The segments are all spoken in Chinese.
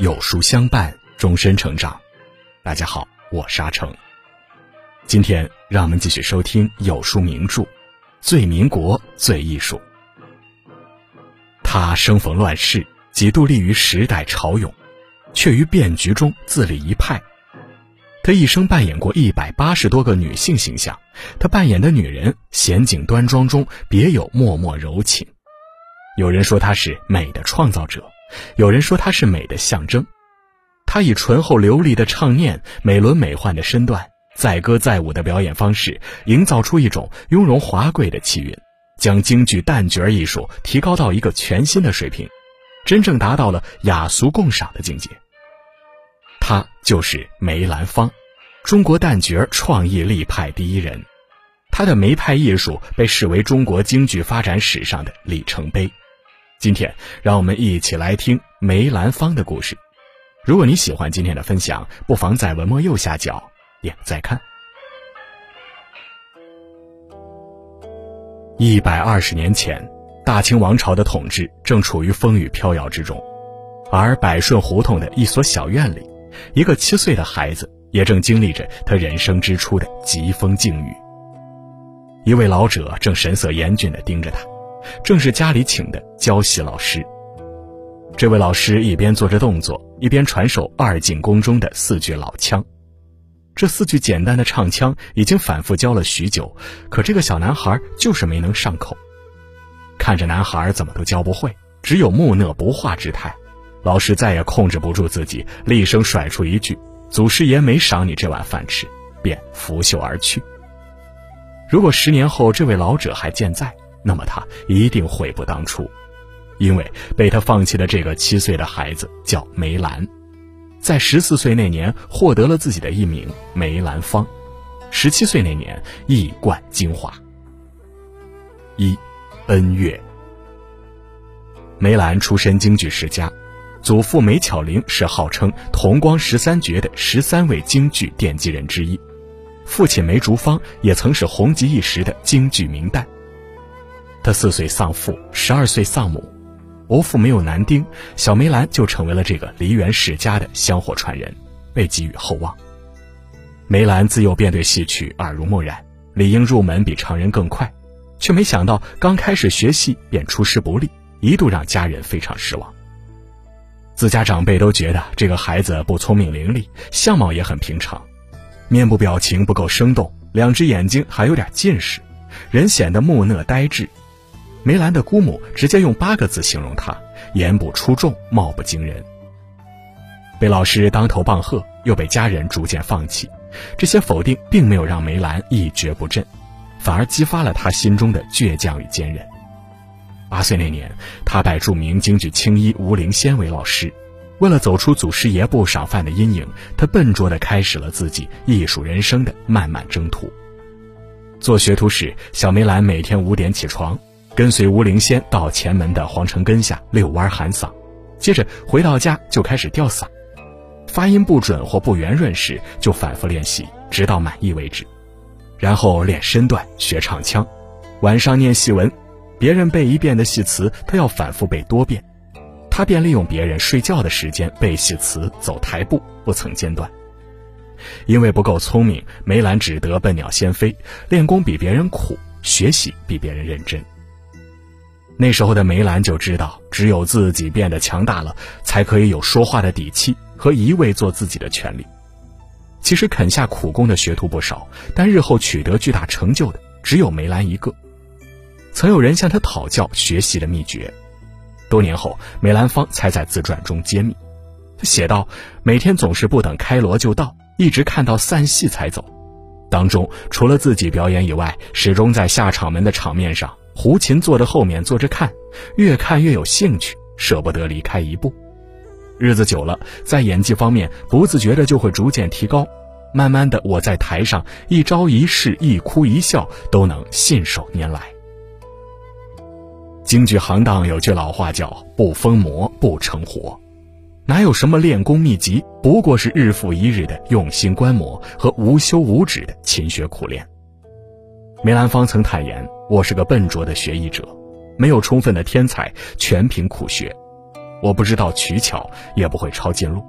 有书相伴，终身成长。大家好，我是阿成。今天让我们继续收听有书名著《最民国最艺术》。他生逢乱世，几度立于时代潮涌，却于变局中自立一派。他一生扮演过一百八十多个女性形象，他扮演的女人娴静端庄中别有脉脉柔情。有人说他是美的创造者，有人说他是美的象征。他以醇厚流利的唱念、美轮美奂的身段、载歌载舞的表演方式，营造出一种雍容华贵的气韵，将京剧旦角艺术提高到一个全新的水平，真正达到了雅俗共赏的境界。他就是梅兰芳，中国旦角创意立派第一人。他的梅派艺术被视为中国京剧发展史上的里程碑。今天，让我们一起来听梅兰芳的故事。如果你喜欢今天的分享，不妨在文末右下角点再看。一百二十年前，大清王朝的统治正处于风雨飘摇之中，而百顺胡同的一所小院里，一个七岁的孩子也正经历着他人生之初的疾风境遇。一位老者正神色严峻地盯着他。正是家里请的教习老师。这位老师一边做着动作，一边传授二进宫中的四句老腔。这四句简单的唱腔已经反复教了许久，可这个小男孩就是没能上口。看着男孩怎么都教不会，只有木讷不化之态，老师再也控制不住自己，厉声甩出一句：“祖师爷没赏你这碗饭吃。”便拂袖而去。如果十年后这位老者还健在，那么他一定悔不当初，因为被他放弃的这个七岁的孩子叫梅兰，在十四岁那年获得了自己的艺名梅兰芳，十七岁那年一冠京华。一，恩乐。梅兰出身京剧世家，祖父梅巧玲是号称同光十三绝的十三位京剧奠基人之一，父亲梅竹芳也曾是红极一时的京剧名旦。他四岁丧父，十二岁丧母，伯父没有男丁，小梅兰就成为了这个梨园世家的香火传人，被寄予厚望。梅兰自幼便对戏曲耳濡目染，理应入门比常人更快，却没想到刚开始学戏便出师不利，一度让家人非常失望。自家长辈都觉得这个孩子不聪明伶俐，相貌也很平常，面部表情不够生动，两只眼睛还有点近视，人显得木讷呆滞。梅兰的姑母直接用八个字形容他：言不出众，貌不惊人。被老师当头棒喝，又被家人逐渐放弃，这些否定并没有让梅兰一蹶不振，反而激发了他心中的倔强与坚韧。八岁那年，他拜著名京剧青衣吴灵仙为老师，为了走出祖师爷不赏饭的阴影，他笨拙地开始了自己艺术人生的漫漫征途。做学徒时，小梅兰每天五点起床。跟随吴灵仙到前门的皇城根下遛弯喊嗓，接着回到家就开始吊嗓，发音不准或不圆润时就反复练习，直到满意为止。然后练身段、学唱腔，晚上念戏文，别人背一遍的戏词，他要反复背多遍。他便利用别人睡觉的时间背戏词、走台步，不曾间断。因为不够聪明，梅兰只得笨鸟先飞，练功比别人苦，学习比别人认真。那时候的梅兰就知道，只有自己变得强大了，才可以有说话的底气和一味做自己的权利。其实肯下苦功的学徒不少，但日后取得巨大成就的只有梅兰一个。曾有人向他讨教学习的秘诀，多年后，梅兰芳才在自传中揭秘。他写道：“每天总是不等开锣就到，一直看到散戏才走。当中除了自己表演以外，始终在下场门的场面上。”胡琴坐在后面坐着看，越看越有兴趣，舍不得离开一步。日子久了，在演技方面不自觉的就会逐渐提高。慢慢的，我在台上一招一式、一哭一笑都能信手拈来。京剧行当有句老话叫“不疯魔不成活”，哪有什么练功秘籍，不过是日复一日的用心观摩和无休无止的勤学苦练。梅兰芳曾坦言：“我是个笨拙的学艺者，没有充分的天才，全凭苦学。我不知道取巧，也不会抄近路。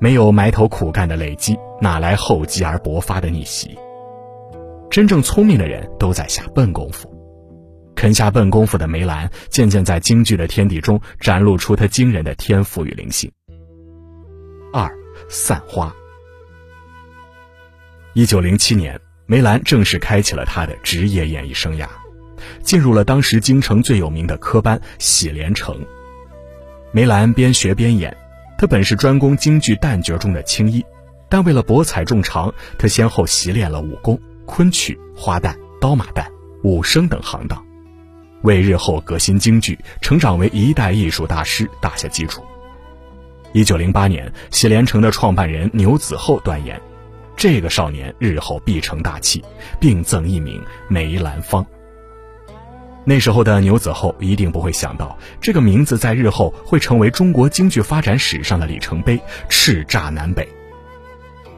没有埋头苦干的累积，哪来厚积而薄发的逆袭？真正聪明的人都在下笨功夫。肯下笨功夫的梅兰，渐渐在京剧的天地中展露出他惊人的天赋与灵性。二散花。一九零七年，梅兰正式开启了他的职业演艺生涯，进入了当时京城最有名的科班喜连城。梅兰边学边演，他本是专攻京剧旦角中的青衣，但为了博采众长，他先后习练了武功、昆曲、花旦、刀马旦、武生等行当。为日后革新京剧、成长为一代艺术大师打下基础。一九零八年，喜连城的创办人牛子厚断言，这个少年日后必成大器，并赠艺名梅兰芳。那时候的牛子厚一定不会想到，这个名字在日后会成为中国京剧发展史上的里程碑，叱咤南北。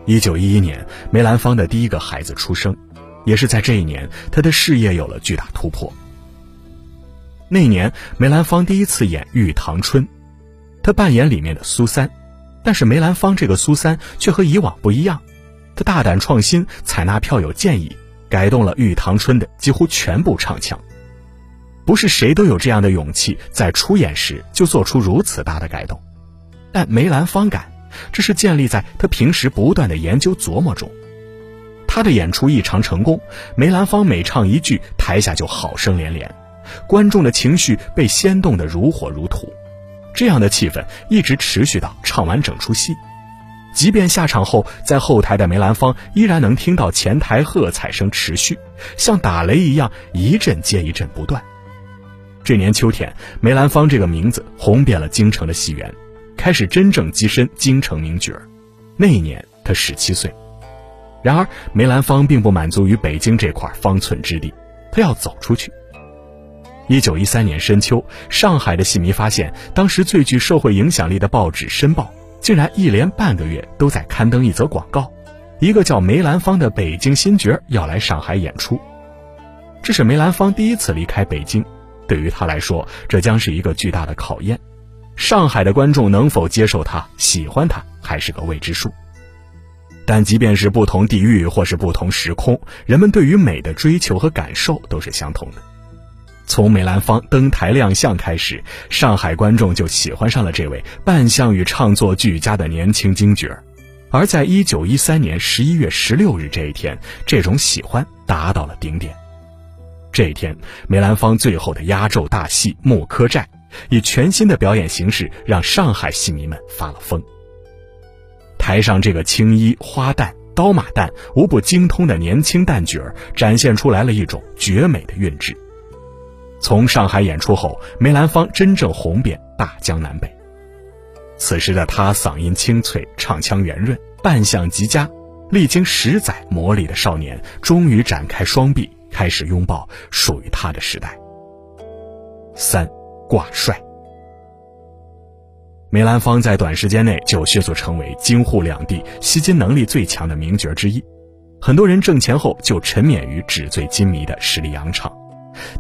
一九一一年，梅兰芳的第一个孩子出生，也是在这一年，他的事业有了巨大突破。那年，梅兰芳第一次演《玉堂春》，他扮演里面的苏三，但是梅兰芳这个苏三却和以往不一样，他大胆创新，采纳票友建议，改动了《玉堂春》的几乎全部唱腔。不是谁都有这样的勇气，在出演时就做出如此大的改动，但梅兰芳敢，这是建立在他平时不断的研究琢磨中。他的演出异常成功，梅兰芳每唱一句，台下就好声连连。观众的情绪被掀动得如火如荼，这样的气氛一直持续到唱完整出戏。即便下场后，在后台的梅兰芳依然能听到前台喝彩声持续，像打雷一样一阵接一阵不断。这年秋天，梅兰芳这个名字红遍了京城的戏园，开始真正跻身京城名角那一年他十七岁。然而，梅兰芳并不满足于北京这块方寸之地，他要走出去。一九一三年深秋，上海的戏迷发现，当时最具社会影响力的报纸《申报》竟然一连半个月都在刊登一则广告，一个叫梅兰芳的北京新角要来上海演出。这是梅兰芳第一次离开北京，对于他来说，这将是一个巨大的考验。上海的观众能否接受他、喜欢他，还是个未知数。但即便是不同地域或是不同时空，人们对于美的追求和感受都是相同的。从梅兰芳登台亮相开始，上海观众就喜欢上了这位扮相与唱作俱佳的年轻京角儿。而在一九一三年十一月十六日这一天，这种喜欢达到了顶点。这一天，梅兰芳最后的压轴大戏《木柯寨》，以全新的表演形式让上海戏迷们发了疯。台上这个青衣花旦、刀马旦无不精通的年轻旦角儿，展现出来了一种绝美的韵致。从上海演出后，梅兰芳真正红遍大江南北。此时的他嗓音清脆，唱腔圆润，扮相极佳，历经十载磨砺的少年，终于展开双臂，开始拥抱属于他的时代。三挂帅，梅兰芳在短时间内就迅速成为京沪两地吸金能力最强的名角之一，很多人挣钱后就沉湎于纸醉金迷的十里洋场。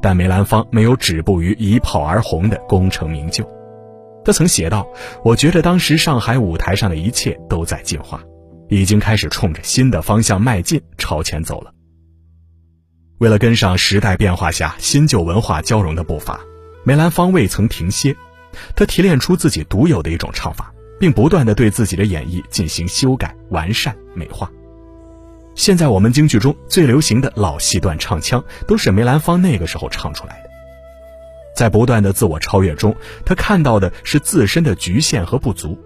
但梅兰芳没有止步于一炮而红的功成名就，他曾写道：“我觉得当时上海舞台上的一切都在进化，已经开始冲着新的方向迈进，朝前走了。”为了跟上时代变化下新旧文化交融的步伐，梅兰芳未曾停歇，他提炼出自己独有的一种唱法，并不断的对自己的演绎进行修改、完善、美化。现在我们京剧中最流行的老戏段唱腔，都是梅兰芳那个时候唱出来的。在不断的自我超越中，他看到的是自身的局限和不足。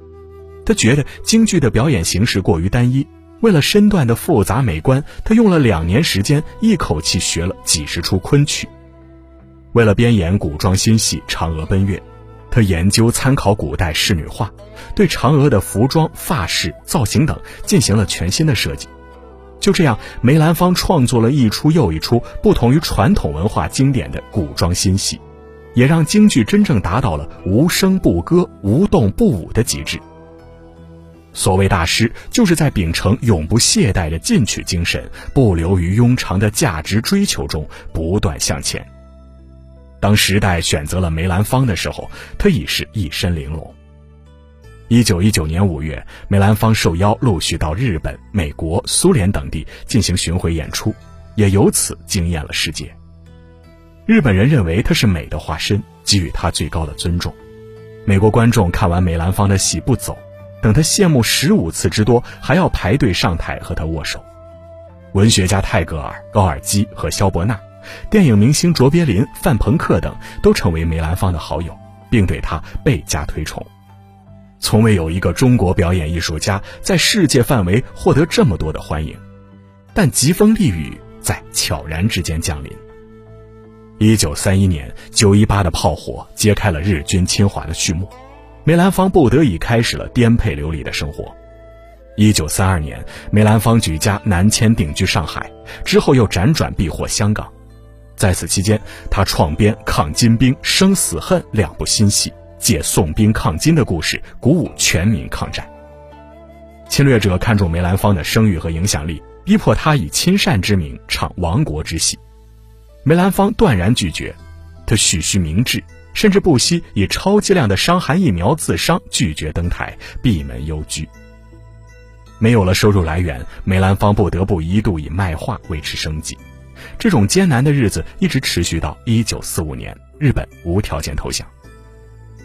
他觉得京剧的表演形式过于单一，为了身段的复杂美观，他用了两年时间，一口气学了几十出昆曲。为了编演古装新戏《嫦娥奔月》，他研究参考古代仕女画，对嫦娥的服装、发饰、造型等进行了全新的设计。就这样，梅兰芳创作了一出又一出不同于传统文化经典的古装新戏，也让京剧真正达到了无声不歌、无动不舞的极致。所谓大师，就是在秉承永不懈怠的进取精神，不流于庸常的价值追求中不断向前。当时代选择了梅兰芳的时候，他已是一身玲珑。一九一九年五月，梅兰芳受邀陆续到日本、美国、苏联等地进行巡回演出，也由此惊艳了世界。日本人认为他是美的化身，给予他最高的尊重。美国观众看完梅兰芳的戏不走，等他谢幕十五次之多，还要排队上台和他握手。文学家泰戈尔、高尔基和萧伯纳，电影明星卓别林、范朋克等都成为梅兰芳的好友，并对他倍加推崇。从未有一个中国表演艺术家在世界范围获得这么多的欢迎，但疾风丽雨在悄然之间降临。一九三一年，九一八的炮火揭开了日军侵华的序幕，梅兰芳不得已开始了颠沛流离的生活。一九三二年，梅兰芳举家南迁定居上海，之后又辗转避祸香港。在此期间，他创编《抗金兵》《生死恨》两部新戏，借宋兵抗金的故事，鼓舞全民抗战。侵略者看中梅兰芳的声誉和影响力，逼迫他以亲善之名唱亡国之戏。梅兰芳断然拒绝，他蓄须明志，甚至不惜以超剂量的伤寒疫苗自伤，拒绝登台，闭门幽居。没有了收入来源，梅兰芳不得不一度以卖画维持生计。这种艰难的日子一直持续到一九四五年，日本无条件投降。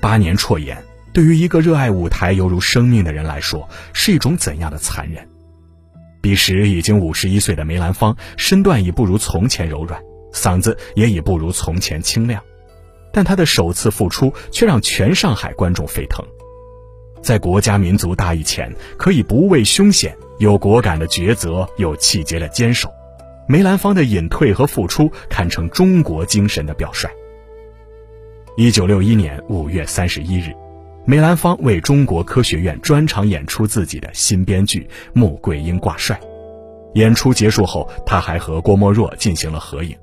八年辍演，对于一个热爱舞台犹如生命的人来说，是一种怎样的残忍？彼时已经五十一岁的梅兰芳，身段已不如从前柔软。嗓子也已不如从前清亮，但他的首次复出却让全上海观众沸腾。在国家民族大义前，可以不畏凶险，有果敢的抉择，有气节的坚守。梅兰芳的隐退和复出，堪称中国精神的表率。一九六一年五月三十一日，梅兰芳为中国科学院专场演出自己的新编剧《穆桂英挂帅》。演出结束后，他还和郭沫若进行了合影。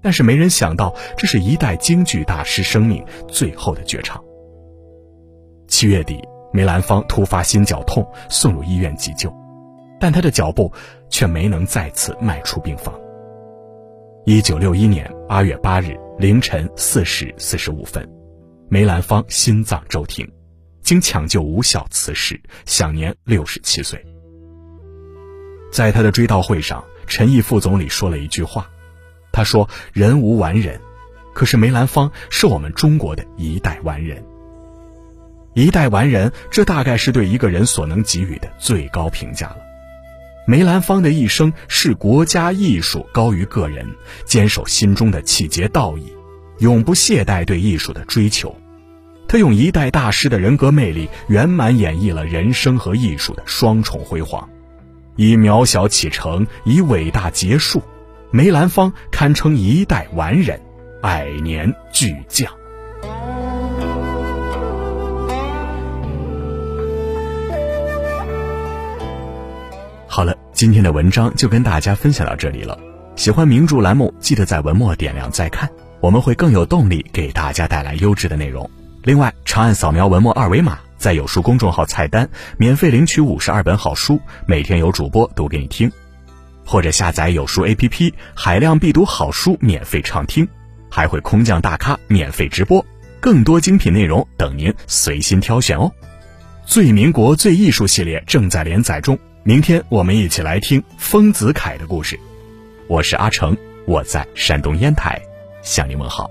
但是没人想到，这是一代京剧大师生命最后的绝唱。七月底，梅兰芳突发心绞痛，送入医院急救，但他的脚步却没能再次迈出病房。一九六一年八月八日凌晨四时四十五分，梅兰芳心脏骤停，经抢救无效辞世，享年六十七岁。在他的追悼会上，陈毅副总理说了一句话。他说：“人无完人，可是梅兰芳是我们中国的一代完人。一代完人，这大概是对一个人所能给予的最高评价了。梅兰芳的一生视国家艺术高于个人，坚守心中的气节道义，永不懈怠对艺术的追求。他用一代大师的人格魅力，圆满演绎了人生和艺术的双重辉煌，以渺小启程，以伟大结束。”梅兰芳堪称一代完人，百年巨匠。今天的文章就跟大家分享到这里了。喜欢名著栏目，记得在文末点亮再看，我们会更有动力给大家带来优质的内容。另外，长按扫描文末二维码，在有书公众号菜单免费领取五十二本好书，每天有主播读给你听。或者下载有书 APP，海量必读好书免费畅听，还会空降大咖免费直播，更多精品内容等您随心挑选哦。最民国最艺术系列正在连载中，明天我们一起来听丰子恺的故事。我是阿成，我在山东烟台向您问好。